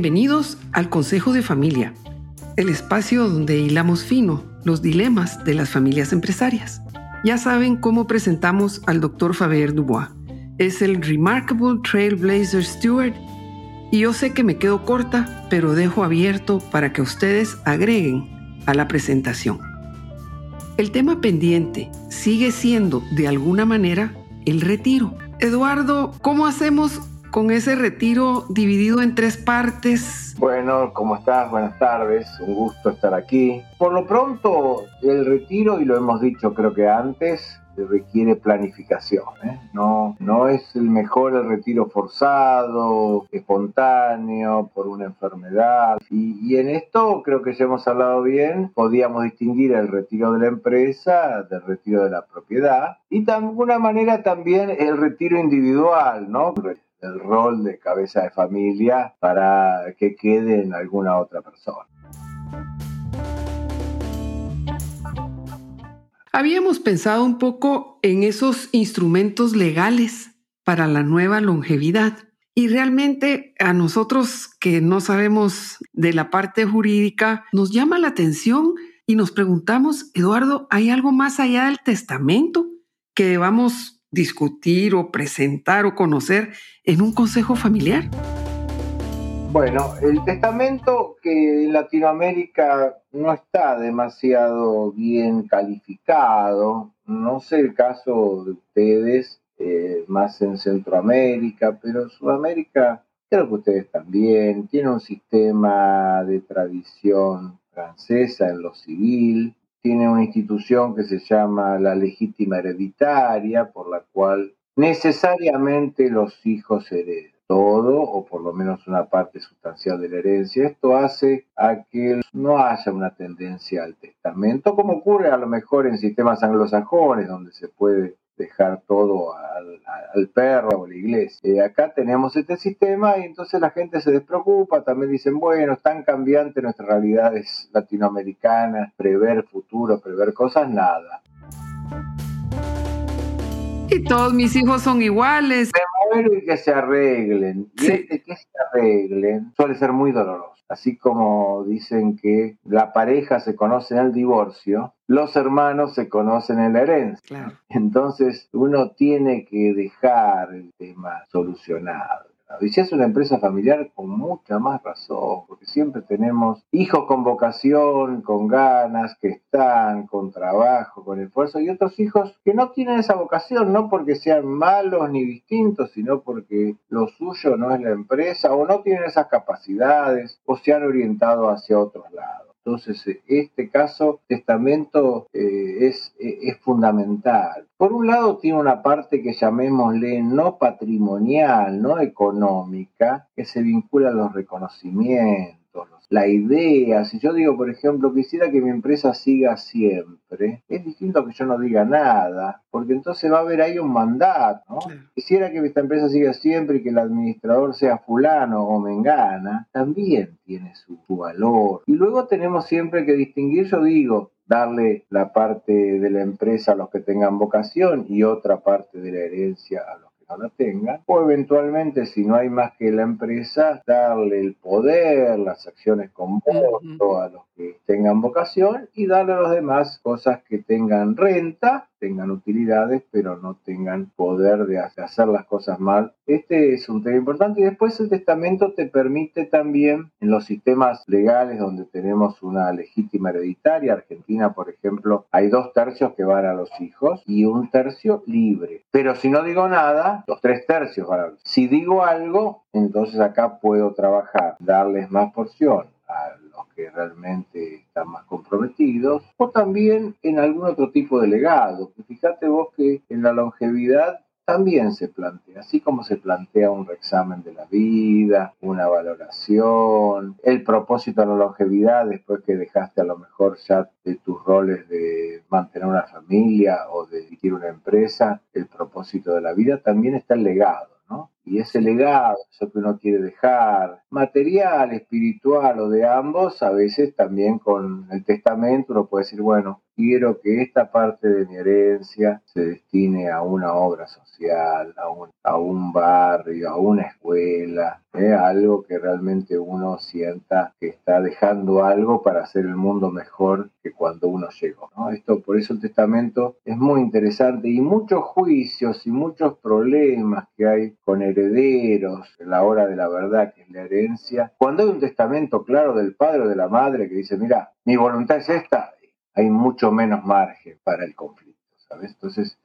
Bienvenidos al Consejo de Familia, el espacio donde hilamos fino los dilemas de las familias empresarias. Ya saben cómo presentamos al Dr. Faber Dubois. Es el Remarkable Trailblazer Steward y yo sé que me quedo corta, pero dejo abierto para que ustedes agreguen a la presentación. El tema pendiente sigue siendo, de alguna manera, el retiro. Eduardo, ¿cómo hacemos con ese retiro dividido en tres partes. Bueno, ¿cómo estás? Buenas tardes, un gusto estar aquí. Por lo pronto, el retiro, y lo hemos dicho creo que antes, requiere planificación. ¿eh? No, no es el mejor el retiro forzado, espontáneo, por una enfermedad. Y, y, en esto creo que ya hemos hablado bien, podíamos distinguir el retiro de la empresa del retiro de la propiedad y de alguna manera también el retiro individual, ¿no? El rol de cabeza de familia para que quede en alguna otra persona. Habíamos pensado un poco en esos instrumentos legales para la nueva longevidad y realmente a nosotros que no sabemos de la parte jurídica nos llama la atención y nos preguntamos, Eduardo, ¿hay algo más allá del testamento que debamos discutir o presentar o conocer en un consejo familiar? Bueno, el testamento que en Latinoamérica no está demasiado bien calificado, no sé el caso de ustedes, eh, más en Centroamérica, pero Sudamérica creo que ustedes también, tiene un sistema de tradición francesa en lo civil, tiene una institución que se llama la legítima hereditaria, por la cual necesariamente los hijos hereden todo o por lo menos una parte sustancial de la herencia. Esto hace a que no haya una tendencia al testamento, como ocurre a lo mejor en sistemas anglosajones, donde se puede dejar todo al, perro o la iglesia. Eh, acá tenemos este sistema y entonces la gente se despreocupa, también dicen, bueno, es tan nuestras realidades latinoamericanas, prever futuro, prever cosas, nada. Y todos mis hijos son iguales. Me muero y que se arreglen. Y este que se arreglen suele ser muy doloroso. Así como dicen que la pareja se conoce en el divorcio, los hermanos se conocen en la herencia. Entonces uno tiene que dejar el tema solucionado. Y si es una empresa familiar, con mucha más razón, porque siempre tenemos hijos con vocación, con ganas, que están con trabajo, con esfuerzo, y otros hijos que no tienen esa vocación, no porque sean malos ni distintos, sino porque lo suyo no es la empresa, o no tienen esas capacidades, o se han orientado hacia otros lados. Entonces, eh, este caso, testamento eh, es, eh, es fundamental. Por un lado, tiene una parte que llamémosle no patrimonial, no económica, que se vincula a los reconocimientos la idea, si yo digo, por ejemplo, quisiera que mi empresa siga siempre, es distinto que yo no diga nada, porque entonces va a haber ahí un mandato, ¿no? Quisiera que esta empresa siga siempre y que el administrador sea fulano o mengana, también tiene su, su valor. Y luego tenemos siempre que distinguir, yo digo, darle la parte de la empresa a los que tengan vocación y otra parte de la herencia a los tengan, o eventualmente, si no hay más que la empresa, darle el poder, las acciones con voto a los que tengan vocación y darle a los demás cosas que tengan renta, tengan utilidades, pero no tengan poder de hacer las cosas mal. Este es un tema importante y después el testamento te permite también en los sistemas legales donde tenemos una legítima hereditaria, Argentina por ejemplo, hay dos tercios que van a los hijos y un tercio libre. Pero si no digo nada, los tres tercios van a los Si digo algo, entonces acá puedo trabajar, darles más porción a que realmente están más comprometidos, o también en algún otro tipo de legado. Fíjate vos que en la longevidad también se plantea, así como se plantea un reexamen de la vida, una valoración, el propósito de la longevidad después que dejaste a lo mejor ya de tus roles de mantener una familia o de dirigir una empresa, el propósito de la vida, también está el legado y ese legado, eso que uno quiere dejar, material, espiritual o de ambos, a veces también con el testamento uno puede decir, bueno, quiero que esta parte de mi herencia se destine a una obra social, a un, a un barrio, a una escuela, ¿eh? algo que realmente uno sienta que está dejando algo para hacer el mundo mejor que cuando uno llegó. Esto, por eso el testamento es muy interesante y muchos juicios y muchos problemas que hay con herederos la hora de la verdad, que es la herencia. Cuando hay un testamento claro del padre o de la madre que dice, mira, mi voluntad es esta, hay mucho menos margen para el conflicto, ¿sabes? Entonces,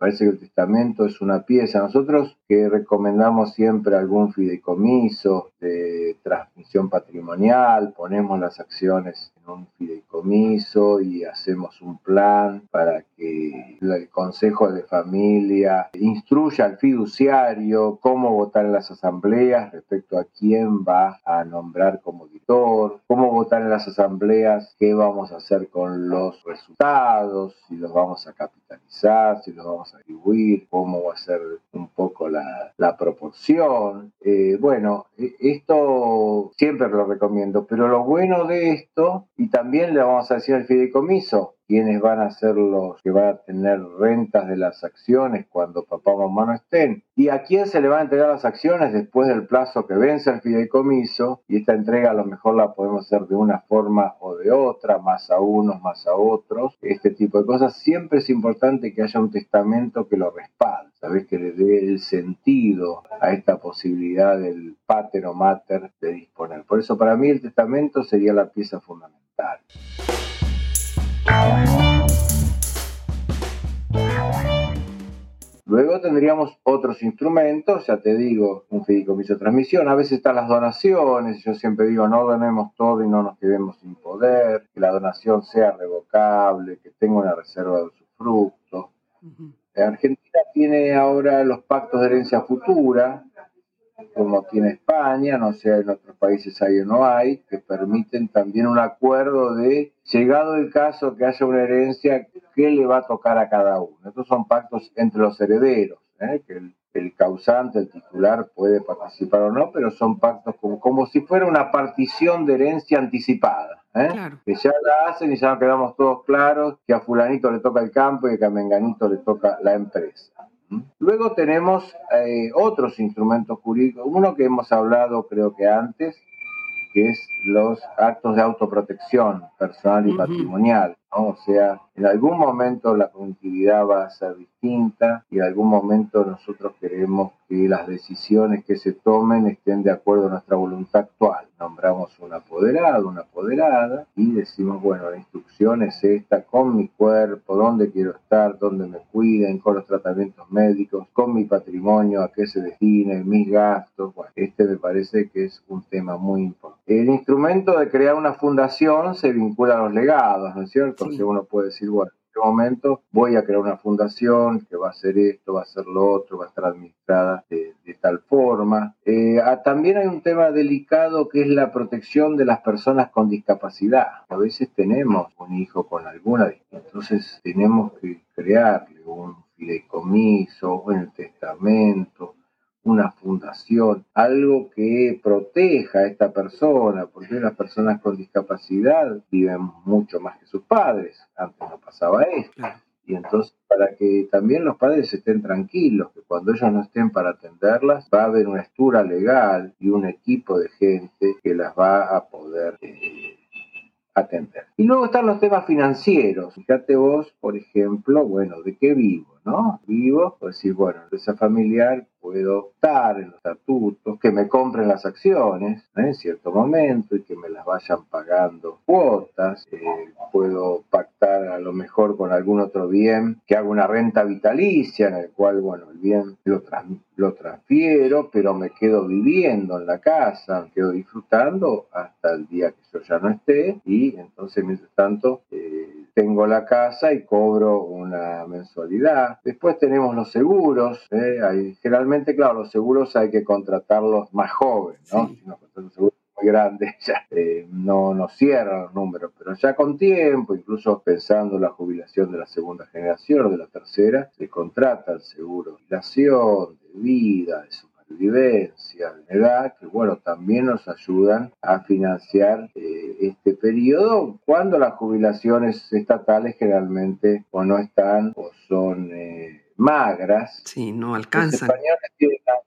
parece que el testamento es una pieza. Nosotros que recomendamos siempre algún fideicomiso de transmisión patrimonial, ponemos las acciones en un fideicomiso y hacemos un plan para que el Consejo de Familia instruya al fiduciario cómo votar en las asambleas respecto a quién va a nombrar como editor, cómo votar en las asambleas, qué vamos a hacer con los resultados, si los vamos a capitalizar, si los vamos a distribuir, cómo va a ser un poco la, proporción. Eh, bueno, e, esto siempre lo recomiendo, pero lo bueno de esto, y también le vamos a decir al fideicomiso, quiénes van a ser los que van a tener rentas de las acciones cuando papá o mamá no estén, y a quién se le van a entregar las acciones después del plazo que vence el fideicomiso, y esta entrega a lo mejor la podemos hacer de una forma o de otra, más a unos, más a otros, este tipo de cosas. Siempre es importante que haya un testamento que lo respalde, ¿sabes? Que le dé el sentido a esta posibilidad del pater o mater de disponer. Por eso para mí el testamento sería la pieza fundamental. Luego tendríamos otros instrumentos, ya te digo, un fideicomiso de transmisión, a veces están las donaciones, yo siempre digo, no donemos todo y no nos quedemos sin poder, que la donación sea revocable, que tenga una reserva de usufructo. Argentina tiene ahora los pactos de herencia futura, como tiene España, no sé en otros países hay o no hay, que permiten también un acuerdo de, llegado el caso que haya una herencia, qué le va a tocar a cada uno. Estos son pactos entre los herederos, ¿eh? que el, causante, el titular puede participar o no, pero son pactos como, como si fuera una partición de herencia anticipada. ¿eh? Que ya la hacen y ya quedamos todos claros que a fulanito le toca el campo y que a menganito le toca la empresa. Luego tenemos eh, otros instrumentos jurídicos, uno que hemos hablado creo que antes, que es los actos de autoprotección personal y patrimonial. O sea, en algún momento la conectividad va a ser distinta y en algún momento nosotros queremos que las decisiones que se tomen estén de acuerdo a nuestra voluntad actual. Nombramos un apoderado, una apoderada y decimos, bueno, la instrucción es esta, con mi cuerpo, dónde quiero estar, dónde me cuiden, con los tratamientos médicos, con mi patrimonio, a qué se destine, mis gastos. Bueno, este me parece que es un tema muy importante. El instrumento de crear una fundación se vincula a los legados, ¿no es cierto? Entonces uno puede decir, bueno, en este momento voy a crear una fundación que va a hacer esto, va a hacer lo otro, va a estar administrada de, tal forma. Eh, ah, también hay un tema delicado que es la protección de las personas con discapacidad. A veces tenemos un hijo con alguna entonces tenemos que crearle un fideicomiso, un testamento, una fundación, algo que proteja a esta persona, porque las personas con discapacidad viven mucho más que sus padres, antes no pasaba esto. Y entonces, para que también los padres estén tranquilos, que cuando ellos no estén para atenderlas, va a haber una estructura legal y un equipo de gente que las va a poder eh, atender. Y luego están los temas financieros. Fíjate vos, por ejemplo, bueno, ¿de qué vivo? ¿No? Vivo, pues decir, bueno, esa familiar puedo optar en los estatutos, que me compren las acciones en cierto momento y que me las vayan pagando cuotas, eh, puedo pactar a lo mejor con algún otro bien que haga una renta vitalicia en el cual, bueno, el bien lo, lo transfiero, pero me quedo viviendo en la casa, me quedo disfrutando hasta el día que yo ya no esté y entonces mientras tanto eh, tengo la casa y cobro una mensualidad. Después tenemos los seguros, hay, generalmente claro, los seguros hay que contratarlos más jóvenes, ¿no? Si nos un seguro muy grande, ya eh, no nos cierran los números, pero ya con tiempo, incluso pensando en la jubilación de la segunda generación o de la tercera, se contrata el seguro de jubilación, de vida, de supervivencia, de edad, que bueno, también nos ayudan a financiar eh, este periodo cuando las jubilaciones estatales generalmente o no están o son... Eh, magras. Sí, no alcanzan.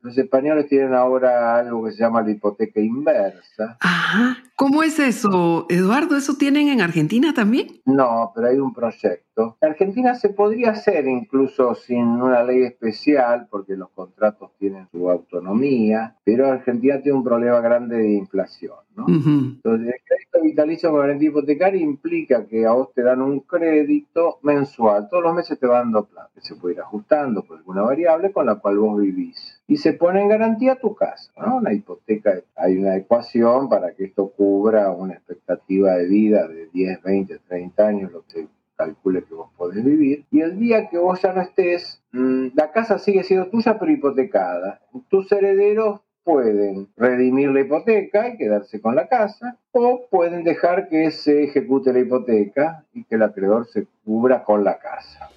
Los españoles, tienen, ahora algo que se llama la hipoteca inversa. Ajá. ¿Cómo es eso, Eduardo? ¿Eso tienen en Argentina también? No, pero hay un proyecto. En Argentina se podría hacer incluso sin una ley especial, porque los contratos tienen su autonomía, pero Argentina tiene un problema grande de inflación. ¿no? Entonces, el crédito vitalicio con garantía hipotecaria implica que a vos te dan un crédito mensual, todos los meses te van dando plata, que se puede ir ajustando por alguna variable con la cual vos vivís. Y se pone en garantía tu casa, ¿no? La hipoteca, hay una ecuación para que esto cubra una expectativa de vida de 10, 20, 30 años, lo que calcule que vos podés vivir. Y el día que vos ya no estés, mm, la casa sigue siendo tuya pero hipotecada. Tus herederos pueden redimir la hipoteca y quedarse con la casa, o pueden dejar que se ejecute la hipoteca y que el acreedor se cubra con la casa.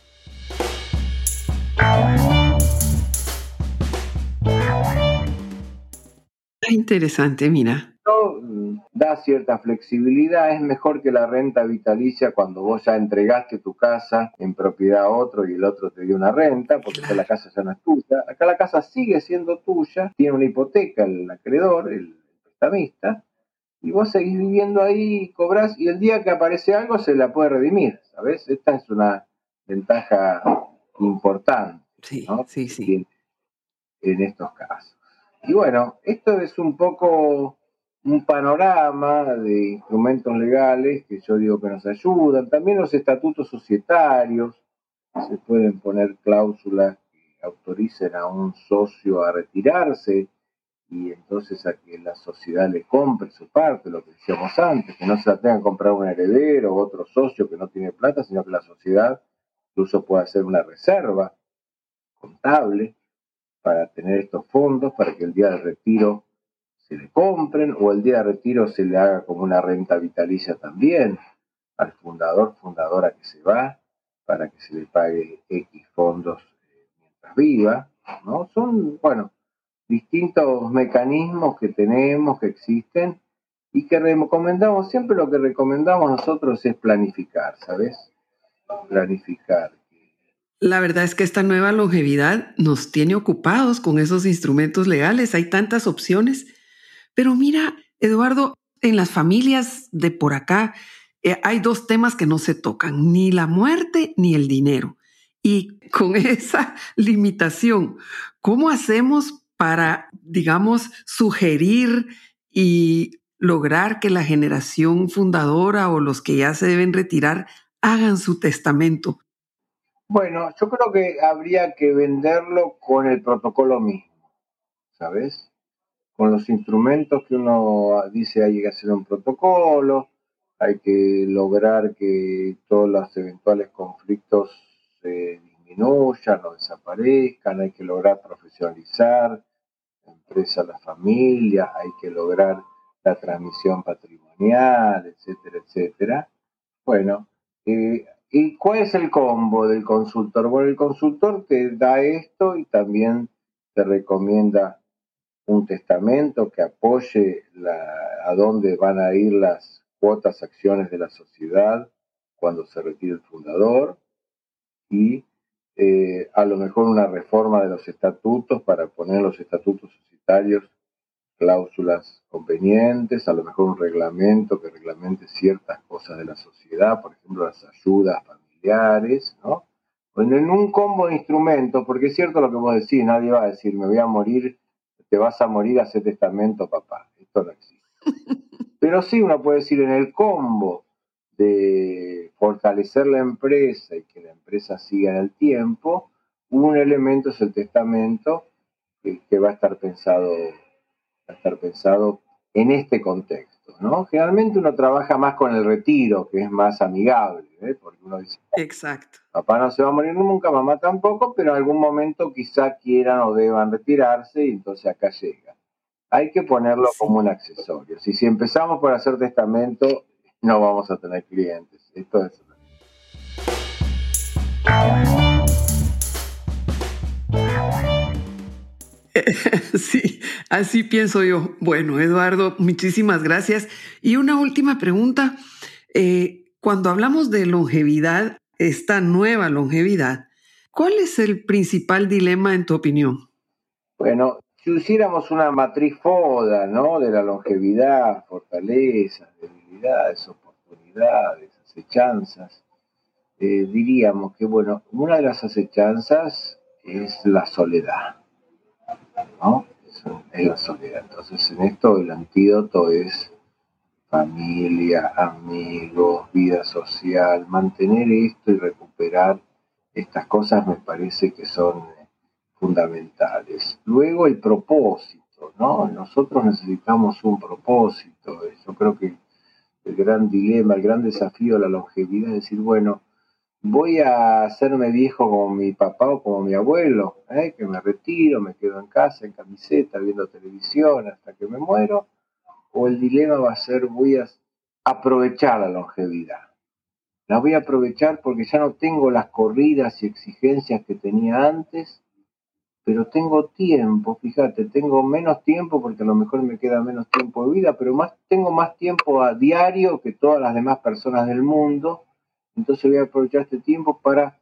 Interesante, mira. Mm, da cierta flexibilidad, es mejor que la renta vitalicia cuando vos ya entregaste tu casa en propiedad a otro y el otro te dio una renta, porque la casa ya no es tuya. Acá la casa sigue siendo tuya, tiene una hipoteca el acreedor, el prestamista, y vos seguís viviendo ahí, cobrás, y el día que aparece algo se la puede redimir, ¿sabes? Esta es una ventaja importante. Sí, sí, sí. en estos casos. Y bueno, esto es un poco un panorama de instrumentos legales que yo digo que nos ayudan. También los estatutos societarios, se pueden poner cláusulas que autoricen a un socio a retirarse y entonces a que la sociedad le compre su parte, lo que decíamos antes, que no se la tenga que comprar un heredero o otro socio que no tiene plata, sino que la sociedad incluso pueda hacer una reserva contable para tener estos fondos, para que el día del retiro se le compren o el día de retiro se le haga como una renta vitalicia también al fundador, fundadora que se va, para que se le pague X fondos eh, mientras viva, ¿no? Son, bueno, distintos mecanismos que tenemos, que existen y que recomendamos, siempre lo que recomendamos nosotros es planificar, ¿sabes? Planificar. La verdad es que esta nueva longevidad nos tiene ocupados con esos instrumentos legales, hay tantas opciones pero mira, Eduardo, en las familias de por acá eh, hay dos temas que no se tocan, ni la muerte ni el dinero. Y con esa limitación, ¿cómo hacemos para, digamos, sugerir y lograr que la generación fundadora o los que ya se deben retirar hagan su testamento? Bueno, yo creo que habría que venderlo con el protocolo mismo, ¿sabes? Con los instrumentos que uno dice hay que hacer un protocolo, hay que lograr que todos los eventuales conflictos se disminuyan o desaparezcan, hay que lograr profesionalizar la empresa, la familia, hay que lograr la transmisión patrimonial, etcétera, etcétera. Bueno, eh, ¿y cuál es el combo del consultor? Bueno, el consultor te da esto y también te recomienda un testamento que apoye a dónde van a ir las cuotas, acciones de la sociedad cuando se retire el fundador y eh, a lo mejor una reforma de los estatutos para poner en los estatutos societarios cláusulas convenientes, a lo mejor un reglamento que reglamente ciertas cosas de la sociedad, por ejemplo las ayudas familiares, ¿no? Bueno, en un combo de instrumentos, porque es cierto lo que vos decís, nadie va a decir me voy a morir te vas a morir, hace testamento, papá. Esto no existe. Pero sí uno puede decir en el combo de fortalecer la empresa y que la empresa siga en el tiempo, un elemento es el testamento que, va a estar pensado, va a estar pensado en este contexto, ¿no? Generalmente uno trabaja más con el retiro, que es más amigable, ¿eh? porque uno dice, exacto. Papá no se va a morir nunca, mamá tampoco, pero en algún momento quizá quieran o deban retirarse y entonces acá llega. Hay que ponerlo como un accesorio. Si, si empezamos por hacer testamento, no vamos a tener clientes. Esto es... Sí, así pienso yo. Bueno, Eduardo, muchísimas gracias. Y una última pregunta. Eh, cuando hablamos de longevidad, esta nueva longevidad, ¿cuál es el principal dilema en tu opinión? Bueno, si hiciéramos una matriz FODA, ¿no? De la longevidad, fortalezas, debilidades, oportunidades, acechanzas, eh, diríamos que, bueno, una de las acechanzas es la soledad, ¿no? Es, la soledad. Entonces, en esto el antídoto es familia, amigos, vida social, mantener esto y recuperar estas cosas me parece que son eh, fundamentales. Luego el propósito, ¿no? Nosotros necesitamos un propósito. Yo creo que el gran dilema, el gran desafío de la longevidad es decir, bueno, voy a hacerme viejo como mi papá o como mi abuelo, ¿eh? que me retiro, me quedo en casa, en camiseta, viendo televisión hasta que me muero, o el dilema va a ser voy a aprovechar la longevidad. La voy a aprovechar porque ya no tengo las corridas y exigencias que tenía antes, pero tengo tiempo, fíjate, tengo menos tiempo porque a lo mejor me queda menos tiempo de vida, pero más, tengo más tiempo a diario que todas las demás personas del mundo entonces voy a aprovechar este tiempo para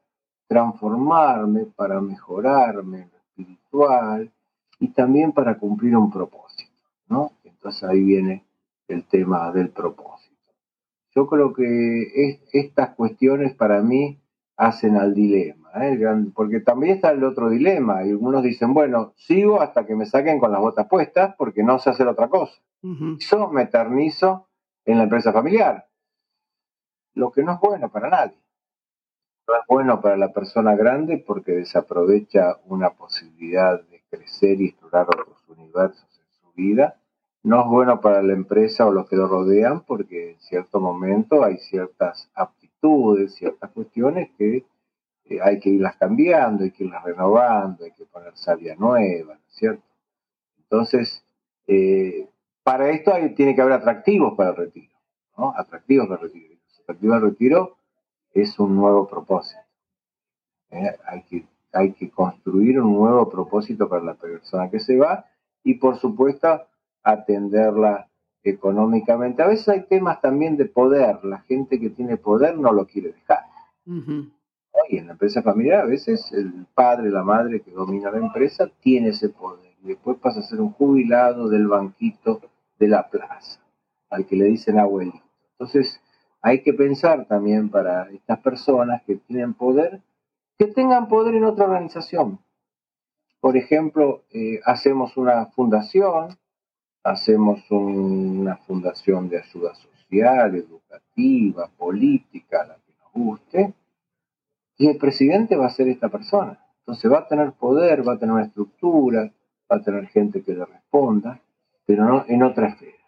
transformarme, para mejorarme en lo espiritual y también para cumplir un propósito, ¿no? Entonces ahí viene el tema del propósito. Yo creo que estas cuestiones para mí hacen al dilema, ¿eh? porque también está el otro dilema, y algunos dicen, bueno, sigo hasta que me saquen con las botas puestas porque no sé hacer otra cosa. Yo me eternizo en la empresa familiar lo que no es bueno para nadie. No es bueno para la persona grande porque desaprovecha una posibilidad de crecer y explorar otros universos en su vida. No es bueno para la empresa o los que lo rodean porque en cierto momento hay ciertas aptitudes, ciertas cuestiones que eh, hay que irlas cambiando, hay que irlas renovando, hay que poner savia nueva, ¿no es cierto? Entonces, eh, para esto tiene que haber atractivos para el retiro, ¿no? Atractivos para el retiro perspectiva del retiro es un nuevo propósito. ¿eh? Hay, que, hay que construir un nuevo propósito para la persona que se va y por supuesto atenderla económicamente. A veces hay temas también de poder. La gente que tiene poder no lo quiere dejar. Y en la empresa familiar a veces el padre, la madre que domina la empresa tiene ese poder. Y después pasa a ser un jubilado del banquito de la plaza, al que le dicen abuelito. Entonces, hay que pensar también para estas personas que tienen poder, que tengan poder en otra organización. Por ejemplo, eh, hacemos una fundación, hacemos una fundación de ayuda social, educativa, política, la que nos guste, y el presidente va a ser esta persona. Entonces va a tener poder, va a tener una estructura, va a tener gente que le responda, pero no en otra esfera.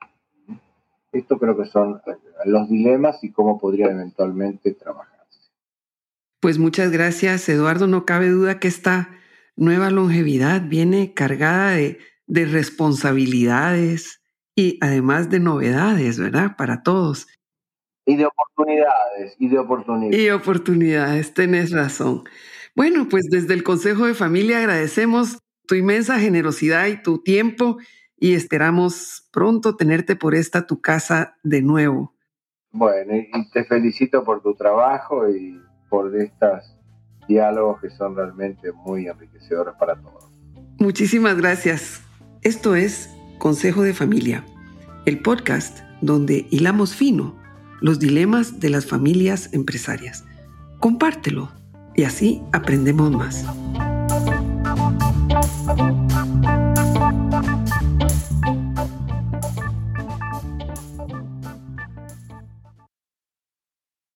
Esto creo que son los dilemas y cómo podría eventualmente trabajarse. Pues muchas gracias, Eduardo. No cabe duda que esta nueva longevidad viene cargada de, responsabilidades y además de novedades, ¿verdad? Para todos. Y de oportunidades, y de oportunidades. Y oportunidades, tenés razón. Bueno, pues desde el Consejo de Familia agradecemos tu inmensa generosidad y tu tiempo y esperamos pronto tenerte por esta tu casa de nuevo. Bueno, y te felicito por tu trabajo y por estos diálogos que son realmente muy enriquecedores para todos. Muchísimas gracias. Esto es Consejo de Familia, el podcast donde hilamos fino los dilemas de las familias empresarias. Compártelo y así aprendemos más.